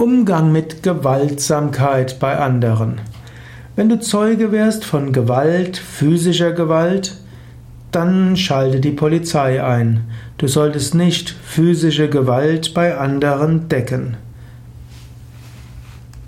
Umgang mit Gewaltsamkeit bei anderen. Wenn du Zeuge wärst von Gewalt, physischer Gewalt, dann schalte die Polizei ein. Du solltest nicht physische Gewalt bei anderen decken.